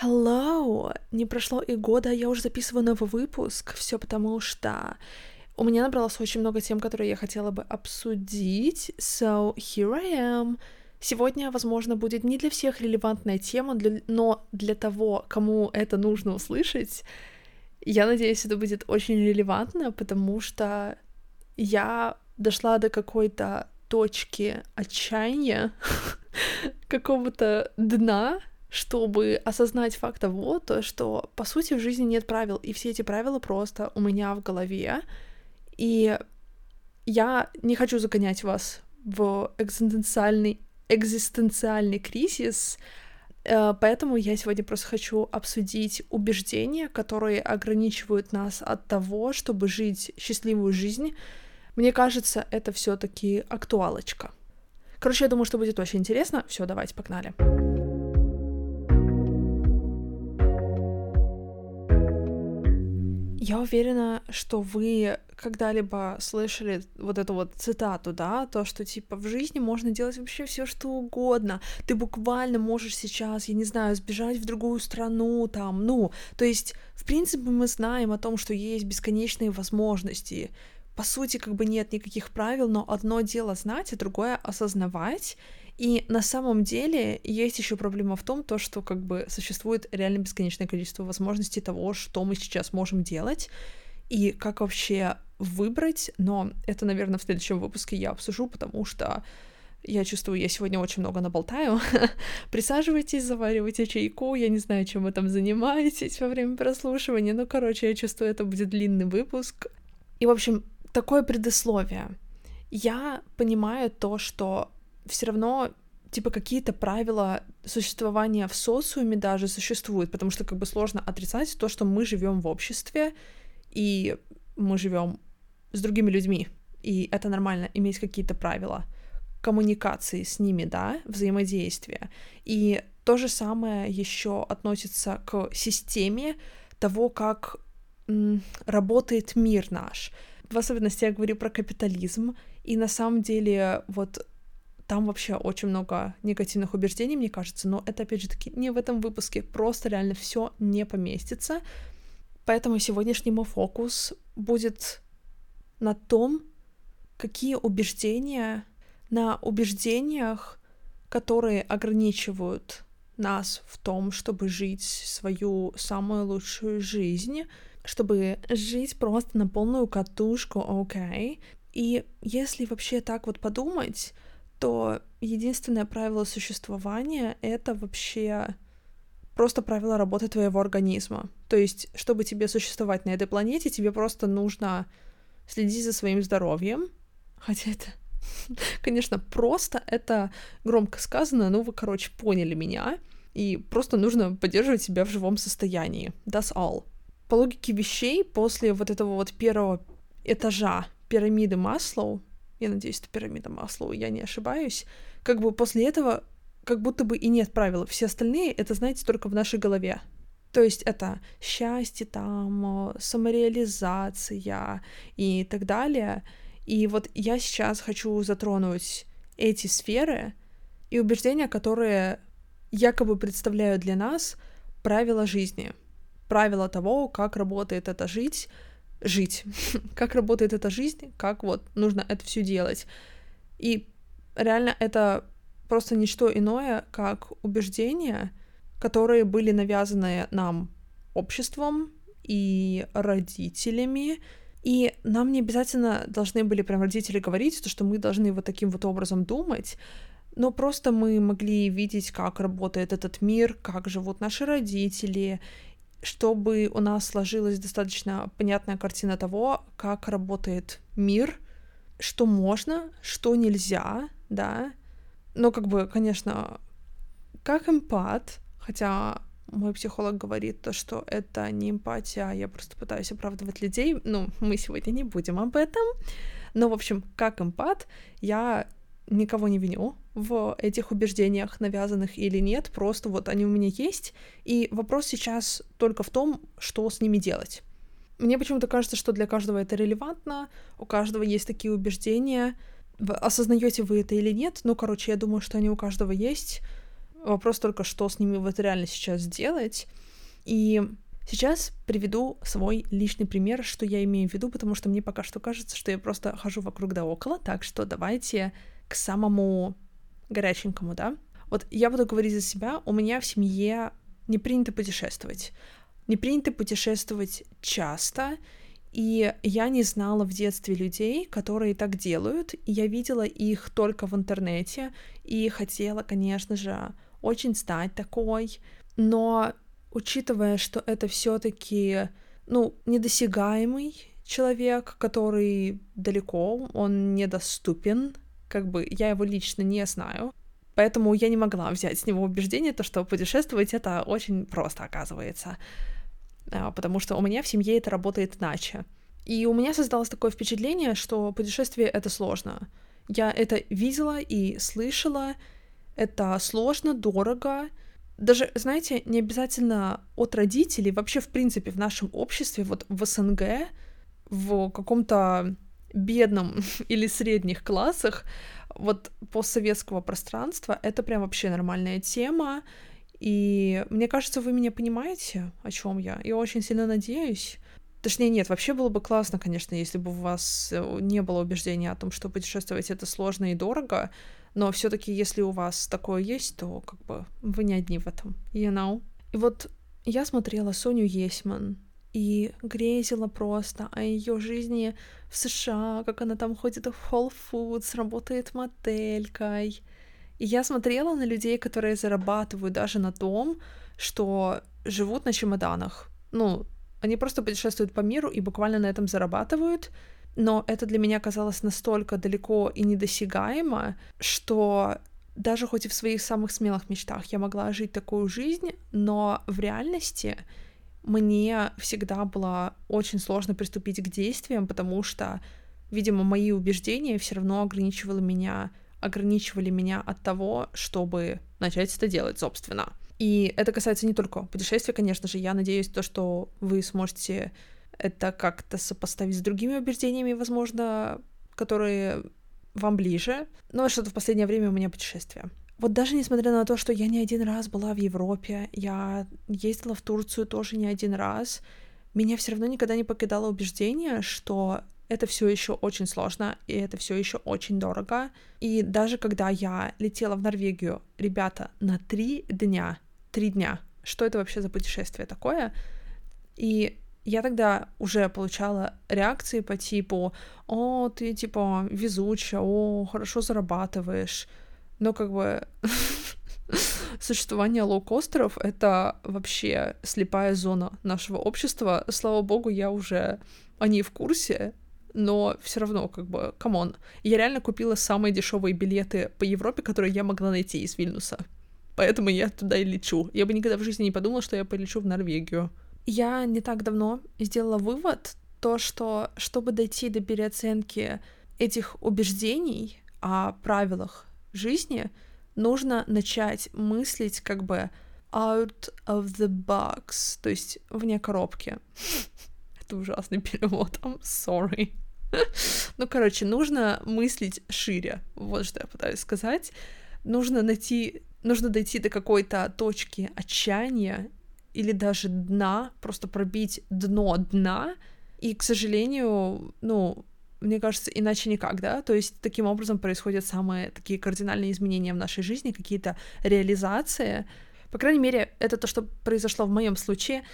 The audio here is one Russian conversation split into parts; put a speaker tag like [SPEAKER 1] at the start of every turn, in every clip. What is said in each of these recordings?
[SPEAKER 1] Hello! Не прошло и года, а я уже записываю новый выпуск. Все потому что у меня набралось очень много тем, которые я хотела бы обсудить. So here I am. Сегодня, возможно, будет не для всех релевантная тема, для... но для того, кому это нужно услышать, я надеюсь, это будет очень релевантно, потому что я дошла до какой-то точки отчаяния, какого-то дна, чтобы осознать факт того, то, что, по сути, в жизни нет правил, и все эти правила просто у меня в голове, и я не хочу загонять вас в экзистенциальный, экзистенциальный кризис, э, поэтому я сегодня просто хочу обсудить убеждения, которые ограничивают нас от того, чтобы жить счастливую жизнь. Мне кажется, это все-таки актуалочка. Короче, я думаю, что будет очень интересно. Все, давайте, погнали. Я уверена, что вы когда-либо слышали вот эту вот цитату, да, то, что типа в жизни можно делать вообще все что угодно. Ты буквально можешь сейчас, я не знаю, сбежать в другую страну, там, ну, то есть, в принципе, мы знаем о том, что есть бесконечные возможности. По сути, как бы нет никаких правил, но одно дело знать, а другое осознавать и на самом деле есть еще проблема в том, то, что как бы существует реально бесконечное количество возможностей того, что мы сейчас можем делать, и как вообще выбрать, но это, наверное, в следующем выпуске я обсужу, потому что я чувствую, я сегодня очень много наболтаю. Присаживайтесь, заваривайте чайку, я не знаю, чем вы там занимаетесь во время прослушивания, но, короче, я чувствую, это будет длинный выпуск. И, в общем, такое предисловие. Я понимаю то, что все равно типа какие-то правила существования в социуме даже существуют, потому что как бы сложно отрицать то, что мы живем в обществе и мы живем с другими людьми, и это нормально иметь какие-то правила коммуникации с ними, да, взаимодействия. И то же самое еще относится к системе того, как м, работает мир наш. В особенности я говорю про капитализм, и на самом деле вот там вообще очень много негативных убеждений, мне кажется, но это, опять же таки, не в этом выпуске, просто реально все не поместится. Поэтому сегодняшний мой фокус будет на том, какие убеждения, на убеждениях, которые ограничивают нас в том, чтобы жить свою самую лучшую жизнь, чтобы жить просто на полную катушку, окей. Okay? И если вообще так вот подумать, то единственное правило существования — это вообще просто правило работы твоего организма. То есть, чтобы тебе существовать на этой планете, тебе просто нужно следить за своим здоровьем. Хотя это, конечно, просто, это громко сказано, но вы, короче, поняли меня. И просто нужно поддерживать себя в живом состоянии. That's all. По логике вещей, после вот этого вот первого этажа пирамиды Маслоу, я надеюсь, это пирамида Маслоу, я не ошибаюсь, как бы после этого как будто бы и нет правил. Все остальные это, знаете, только в нашей голове. То есть это счастье, там, самореализация и так далее. И вот я сейчас хочу затронуть эти сферы и убеждения, которые якобы представляют для нас правила жизни, правила того, как работает эта жить, жить, как работает эта жизнь, как вот нужно это все делать. И реально это просто ничто иное, как убеждения, которые были навязаны нам обществом и родителями, и нам не обязательно должны были прям родители говорить, то, что мы должны вот таким вот образом думать, но просто мы могли видеть, как работает этот мир, как живут наши родители, чтобы у нас сложилась достаточно понятная картина того, как работает мир, что можно, что нельзя, да. Но как бы, конечно, как эмпат, хотя мой психолог говорит то, что это не эмпатия, а я просто пытаюсь оправдывать людей. Ну, мы сегодня не будем об этом. Но, в общем, как эмпат, я никого не виню в этих убеждениях, навязанных или нет, просто вот они у меня есть, и вопрос сейчас только в том, что с ними делать. Мне почему-то кажется, что для каждого это релевантно, у каждого есть такие убеждения, осознаете вы это или нет, ну, короче, я думаю, что они у каждого есть. Вопрос только, что с ними вот реально сейчас сделать. И сейчас приведу свой личный пример, что я имею в виду, потому что мне пока что кажется, что я просто хожу вокруг да около, так что давайте к самому горяченькому, да? Вот я буду говорить за себя, у меня в семье не принято путешествовать. Не принято путешествовать часто, и я не знала в детстве людей, которые так делают, и я видела их только в интернете, и хотела, конечно же, очень стать такой, но учитывая, что это все-таки, ну, недосягаемый человек, который далеко, он недоступен, как бы я его лично не знаю, поэтому я не могла взять с него убеждение, то, что путешествовать это очень просто оказывается. А, потому что у меня в семье это работает иначе. И у меня создалось такое впечатление, что путешествие — это сложно. Я это видела и слышала, это сложно, дорого. Даже, знаете, не обязательно от родителей, вообще, в принципе, в нашем обществе, вот в СНГ, в каком-то бедном или средних классах, вот постсоветского пространства, это прям вообще нормальная тема, и мне кажется, вы меня понимаете, о чем я. Я очень сильно надеюсь. Точнее, нет, вообще было бы классно, конечно, если бы у вас э, не было убеждения о том, что путешествовать это сложно и дорого, но все-таки, если у вас такое есть, то как бы вы не одни в этом, you know? И вот я смотрела Соню Есман и грезила просто о ее жизни в США, как она там ходит в Whole Foods, работает моделькой, и я смотрела на людей, которые зарабатывают даже на том, что живут на чемоданах. Ну, они просто путешествуют по миру и буквально на этом зарабатывают. Но это для меня казалось настолько далеко и недосягаемо, что даже хоть и в своих самых смелых мечтах я могла жить такую жизнь, но в реальности мне всегда было очень сложно приступить к действиям, потому что, видимо, мои убеждения все равно ограничивали меня ограничивали меня от того, чтобы начать это делать, собственно. И это касается не только путешествий, конечно же. Я надеюсь, то, что вы сможете это как-то сопоставить с другими убеждениями, возможно, которые вам ближе. Но что-то в последнее время у меня путешествия. Вот даже несмотря на то, что я не один раз была в Европе, я ездила в Турцию тоже не один раз, меня все равно никогда не покидало убеждение, что это все еще очень сложно, и это все еще очень дорого. И даже когда я летела в Норвегию, ребята, на три дня, три дня, что это вообще за путешествие такое? И я тогда уже получала реакции по типу «О, ты, типа, везучая, о, хорошо зарабатываешь». Но как бы существование лоукостеров — это вообще слепая зона нашего общества. Слава богу, я уже о ней в курсе, но все равно, как бы, come on. Я реально купила самые дешевые билеты по Европе, которые я могла найти из Вильнюса. Поэтому я туда и лечу. Я бы никогда в жизни не подумала, что я полечу в Норвегию. Я не так давно сделала вывод, то, что чтобы дойти до переоценки этих убеждений о правилах жизни, нужно начать мыслить как бы out of the box, то есть вне коробки. Это ужасный перевод, I'm sorry. Ну, короче, нужно мыслить шире. Вот что я пытаюсь сказать. Нужно найти, нужно дойти до какой-то точки отчаяния или даже дна, просто пробить дно дна. И, к сожалению, ну, мне кажется, иначе никак, да, то есть таким образом происходят самые такие кардинальные изменения в нашей жизни, какие-то реализации, по крайней мере, это то, что произошло в моем случае.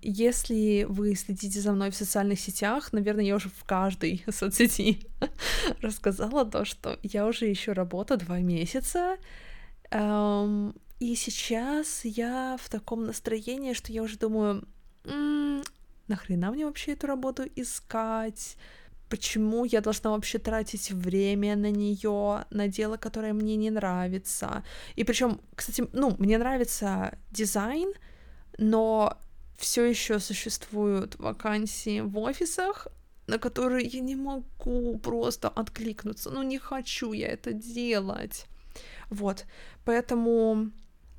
[SPEAKER 1] Если вы следите за мной в социальных сетях, наверное, я уже в каждой соцсети рассказала то, что я уже еще работаю два месяца. И сейчас я в таком настроении, что я уже думаю, нахрена мне вообще эту работу искать? Почему я должна вообще тратить время на нее, на дело, которое мне не нравится. И причем, кстати, ну, мне нравится дизайн, но все еще существуют вакансии в офисах, на которые я не могу просто откликнуться. Ну, не хочу я это делать. Вот. Поэтому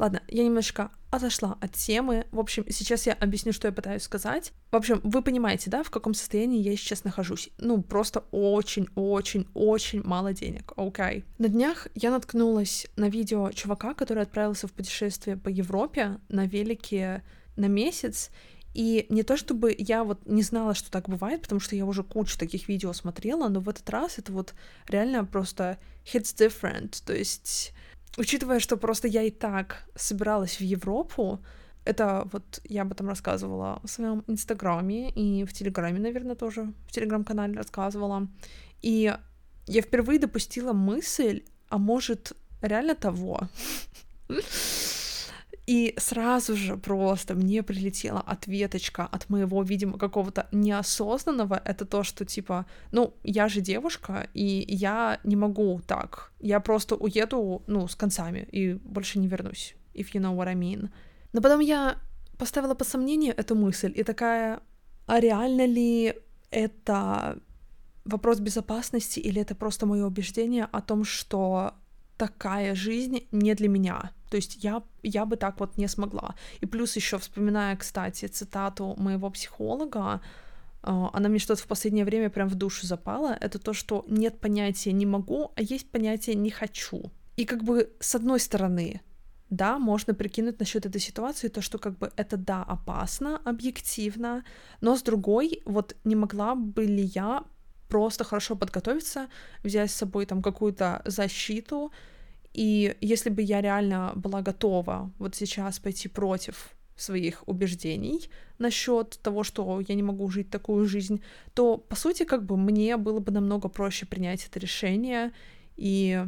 [SPEAKER 1] Ладно, я немножко отошла от темы. В общем, сейчас я объясню, что я пытаюсь сказать. В общем, вы понимаете, да, в каком состоянии я сейчас нахожусь? Ну, просто очень-очень-очень мало денег, окей? Okay? На днях я наткнулась на видео чувака, который отправился в путешествие по Европе на велике на месяц, и не то чтобы я вот не знала, что так бывает, потому что я уже кучу таких видео смотрела, но в этот раз это вот реально просто hits different. То есть, учитывая, что просто я и так собиралась в Европу, это вот я об этом рассказывала в своем инстаграме и в телеграме, наверное, тоже в телеграм-канале рассказывала. И я впервые допустила мысль, а может, реально того. И сразу же просто мне прилетела ответочка от моего, видимо, какого-то неосознанного. Это то, что типа, ну, я же девушка, и я не могу так. Я просто уеду, ну, с концами, и больше не вернусь. If you know what I mean. Но потом я поставила по сомнению эту мысль, и такая, а реально ли это вопрос безопасности, или это просто мое убеждение о том, что такая жизнь не для меня. То есть я, я бы так вот не смогла. И плюс еще вспоминая, кстати, цитату моего психолога, а, она мне что-то в последнее время прям в душу запала, это то, что нет понятия «не могу», а есть понятие «не хочу». И как бы с одной стороны, да, можно прикинуть насчет этой ситуации то, что как бы это да, опасно, объективно, но с другой, вот не могла бы ли я просто хорошо подготовиться, взять с собой там какую-то защиту, и если бы я реально была готова вот сейчас пойти против своих убеждений насчет того, что я не могу жить такую жизнь, то, по сути, как бы мне было бы намного проще принять это решение, и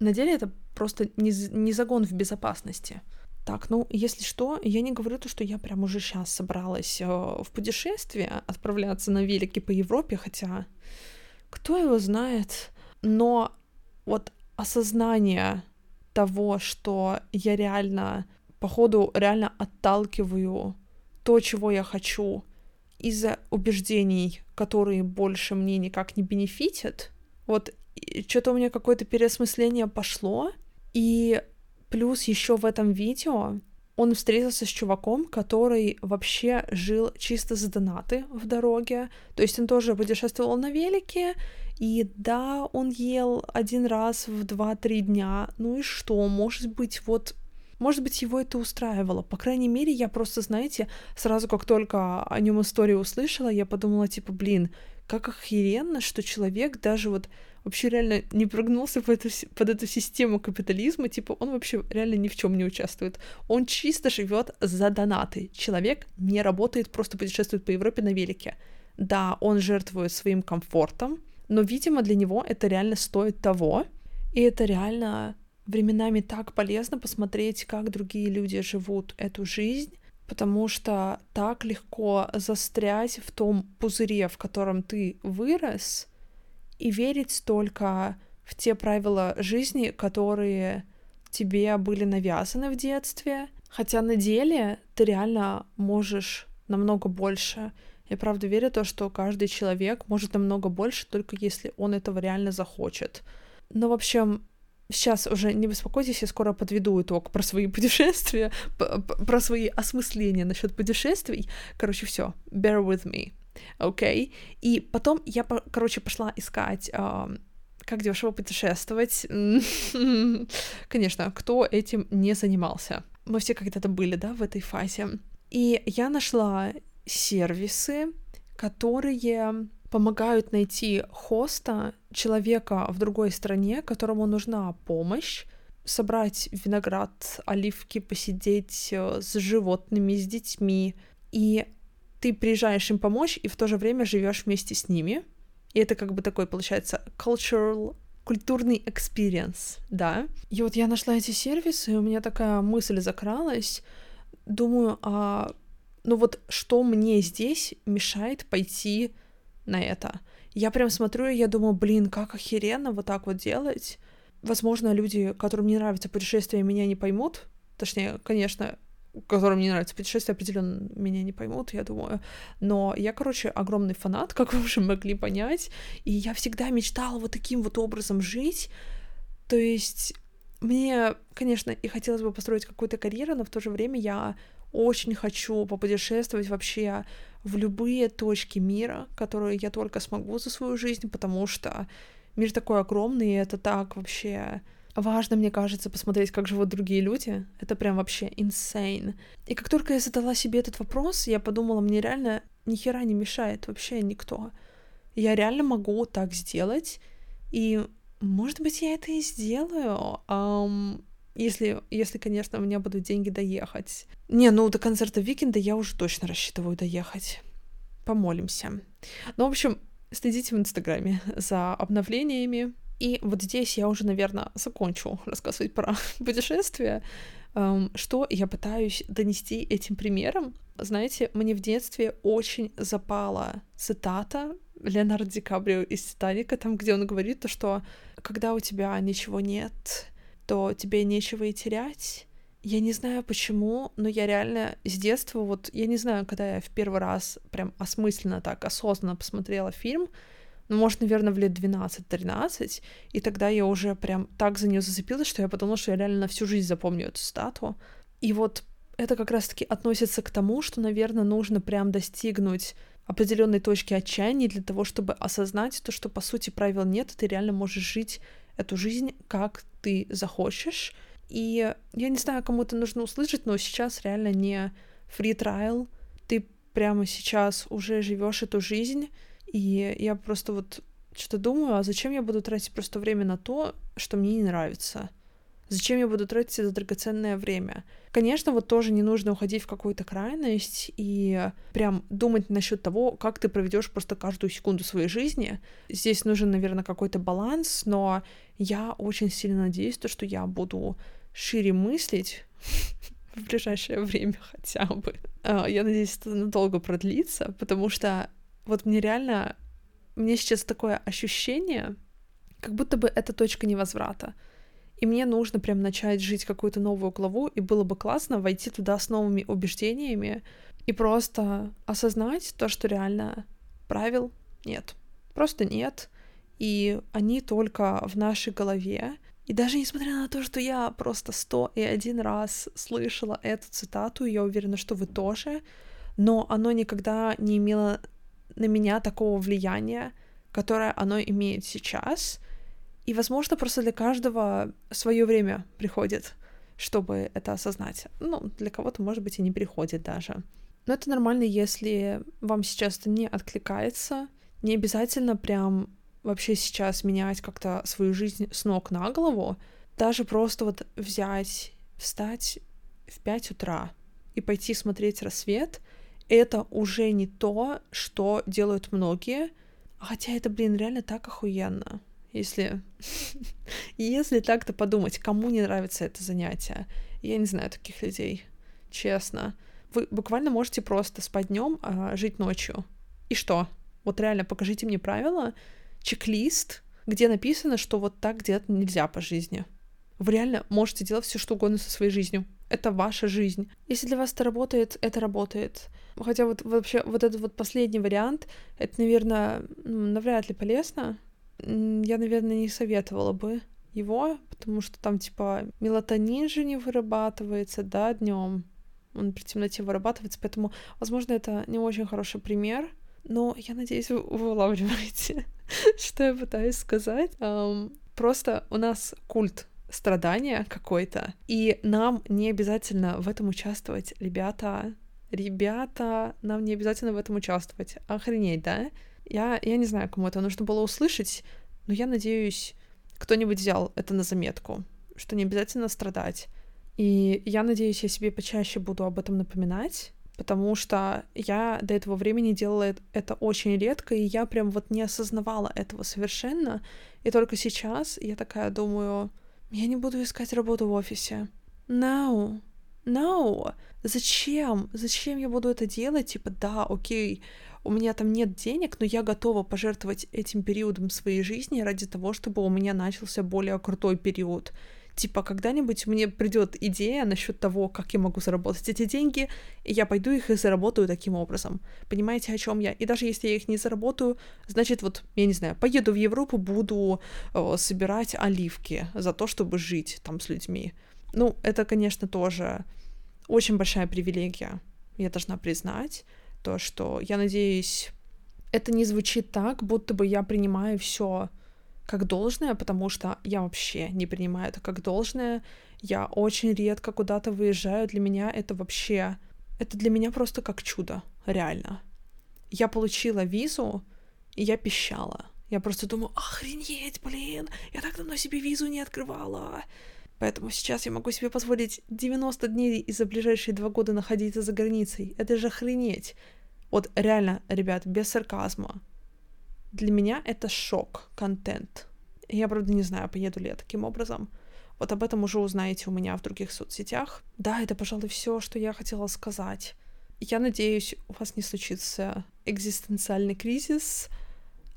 [SPEAKER 1] на деле это просто не, не загон в безопасности. Так, ну, если что, я не говорю то, что я прям уже сейчас собралась э, в путешествие, отправляться на велике по Европе, хотя кто его знает, но вот осознание того, что я реально, походу, реально отталкиваю то, чего я хочу, из-за убеждений, которые больше мне никак не бенефитят, вот что-то у меня какое-то переосмысление пошло, и плюс еще в этом видео он встретился с чуваком, который вообще жил чисто за донаты в дороге. То есть он тоже путешествовал на велике, и да, он ел один раз в 2-3 дня. Ну и что? Может быть, вот может быть, его это устраивало. По крайней мере, я просто, знаете, сразу как только о нем историю услышала, я подумала, типа, блин, как охеренно, что человек даже вот вообще реально не прогнулся под эту, под эту систему капитализма, типа он вообще реально ни в чем не участвует. Он чисто живет за донаты. Человек не работает, просто путешествует по Европе на велике. Да, он жертвует своим комфортом, но, видимо, для него это реально стоит того, и это реально временами так полезно посмотреть, как другие люди живут эту жизнь, потому что так легко застрять в том пузыре, в котором ты вырос, и верить только в те правила жизни, которые тебе были навязаны в детстве, хотя на деле ты реально можешь намного больше. Я правда верю в то, что каждый человек может намного больше, только если он этого реально захочет. Но, в общем, сейчас уже не беспокойтесь, я скоро подведу итог про свои путешествия, про свои осмысления насчет путешествий. Короче, все, bear with me, окей? Okay? И потом я, короче, пошла искать э, как дешево путешествовать. Конечно, кто этим не занимался? Мы все когда-то были, да, в этой фазе. И я нашла сервисы, которые помогают найти хоста, человека в другой стране, которому нужна помощь, собрать виноград, оливки, посидеть э, с животными, с детьми. И ты приезжаешь им помочь, и в то же время живешь вместе с ними. И это как бы такой, получается, cultural культурный experience, да. И вот я нашла эти сервисы, и у меня такая мысль закралась. Думаю, а ну вот что мне здесь мешает пойти на это? Я прям смотрю, и я думаю, блин, как охеренно вот так вот делать. Возможно, люди, которым не нравится путешествие, меня не поймут. Точнее, конечно, которым не нравится путешествие, определенно меня не поймут, я думаю. Но я, короче, огромный фанат, как вы уже могли понять. И я всегда мечтала вот таким вот образом жить. То есть мне, конечно, и хотелось бы построить какую-то карьеру, но в то же время я очень хочу попутешествовать вообще в любые точки мира, которые я только смогу за свою жизнь, потому что мир такой огромный, и это так вообще важно, мне кажется, посмотреть, как живут другие люди. Это прям вообще insane. И как только я задала себе этот вопрос, я подумала, мне реально ни хера не мешает вообще никто. Я реально могу так сделать, и, может быть, я это и сделаю, um, если, если, конечно, у меня будут деньги доехать. Не, ну до концерта Викинда я уже точно рассчитываю доехать. Помолимся. Ну, в общем, следите в Инстаграме за обновлениями. И вот здесь я уже, наверное, закончу рассказывать про путешествия. Что я пытаюсь донести этим примером? Знаете, мне в детстве очень запала цитата Леонардо Ди Каприо из «Титаника», там, где он говорит то, что когда у тебя ничего нет, то тебе нечего и терять. Я не знаю почему, но я реально с детства, вот я не знаю, когда я в первый раз прям осмысленно так, осознанно посмотрела фильм, ну, может, наверное, в лет 12-13, и тогда я уже прям так за нее зацепилась, что я подумала, что я реально на всю жизнь запомню эту стату. И вот это как раз-таки относится к тому, что, наверное, нужно прям достигнуть определенной точки отчаяния для того, чтобы осознать то, что, по сути, правил нет, и ты реально можешь жить эту жизнь, как ты захочешь. И я не знаю, кому это нужно услышать, но сейчас реально не free trial. Ты прямо сейчас уже живешь эту жизнь, и я просто вот что-то думаю, а зачем я буду тратить просто время на то, что мне не нравится? Зачем я буду тратить это драгоценное время? Конечно, вот тоже не нужно уходить в какую-то крайность и прям думать насчет того, как ты проведешь просто каждую секунду своей жизни. Здесь нужен, наверное, какой-то баланс, но я очень сильно надеюсь, то, что я буду шире мыслить в ближайшее время хотя бы. А, я надеюсь, это надолго продлится, потому что вот мне реально, мне сейчас такое ощущение, как будто бы это точка невозврата. И мне нужно прям начать жить какую-то новую главу, и было бы классно войти туда с новыми убеждениями и просто осознать то, что реально правил нет. Просто нет. И они только в нашей голове. И даже несмотря на то, что я просто сто и один раз слышала эту цитату, я уверена, что вы тоже, но оно никогда не имело на меня такого влияния, которое оно имеет сейчас — и, возможно, просто для каждого свое время приходит, чтобы это осознать. Ну, для кого-то, может быть, и не приходит даже. Но это нормально, если вам сейчас это не откликается. Не обязательно прям вообще сейчас менять как-то свою жизнь с ног на голову. Даже просто вот взять, встать в 5 утра и пойти смотреть рассвет, это уже не то, что делают многие. Хотя это, блин, реально так охуенно если, если так-то подумать, кому не нравится это занятие. Я не знаю таких людей, честно. Вы буквально можете просто спать днем, а жить ночью. И что? Вот реально покажите мне правила, чек-лист, где написано, что вот так делать нельзя по жизни. Вы реально можете делать все, что угодно со своей жизнью. Это ваша жизнь. Если для вас это работает, это работает. Хотя вот вообще вот этот вот последний вариант, это, наверное, навряд ли полезно, я, наверное, не советовала бы его, потому что там, типа, мелатонин же не вырабатывается, да, днем. Он при темноте вырабатывается, поэтому, возможно, это не очень хороший пример, но я надеюсь, вы, вы улавливаете, что я пытаюсь сказать. Um, просто у нас культ страдания какой-то, и нам не обязательно в этом участвовать, ребята. Ребята, нам не обязательно в этом участвовать. Охренеть, да? Я, я не знаю, кому это нужно было услышать, но я надеюсь, кто-нибудь взял это на заметку, что не обязательно страдать. И я надеюсь, я себе почаще буду об этом напоминать, потому что я до этого времени делала это очень редко, и я прям вот не осознавала этого совершенно. И только сейчас я такая думаю, я не буду искать работу в офисе. No, no. Зачем? Зачем я буду это делать? Типа, да, окей, у меня там нет денег, но я готова пожертвовать этим периодом своей жизни ради того, чтобы у меня начался более крутой период. Типа, когда-нибудь мне придет идея насчет того, как я могу заработать эти деньги, и я пойду их и заработаю таким образом. Понимаете, о чем я? И даже если я их не заработаю, значит, вот, я не знаю, поеду в Европу, буду э, собирать оливки за то, чтобы жить там с людьми. Ну, это, конечно, тоже очень большая привилегия, я должна признать, то, что я надеюсь, это не звучит так, будто бы я принимаю все как должное, потому что я вообще не принимаю это как должное. Я очень редко куда-то выезжаю. Для меня это вообще... Это для меня просто как чудо, реально. Я получила визу, и я пищала. Я просто думаю, охренеть, блин, я так давно себе визу не открывала. Поэтому сейчас я могу себе позволить 90 дней и за ближайшие два года находиться за границей. Это же охренеть. Вот реально, ребят, без сарказма. Для меня это шок, контент. Я, правда, не знаю, поеду ли я таким образом. Вот об этом уже узнаете у меня в других соцсетях. Да, это, пожалуй, все, что я хотела сказать. Я надеюсь, у вас не случится экзистенциальный кризис.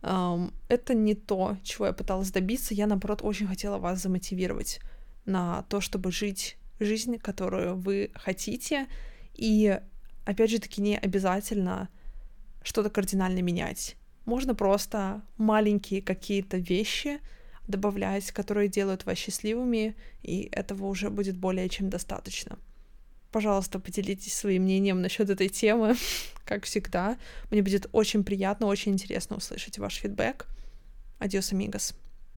[SPEAKER 1] Um, это не то, чего я пыталась добиться. Я, наоборот, очень хотела вас замотивировать на то, чтобы жить жизнь, которую вы хотите. И, опять же таки, не обязательно что-то кардинально менять. Можно просто маленькие какие-то вещи добавлять, которые делают вас счастливыми, и этого уже будет более чем достаточно. Пожалуйста, поделитесь своим мнением насчет этой темы, как всегда. Мне будет очень приятно, очень интересно услышать ваш фидбэк. Адиос, амигос.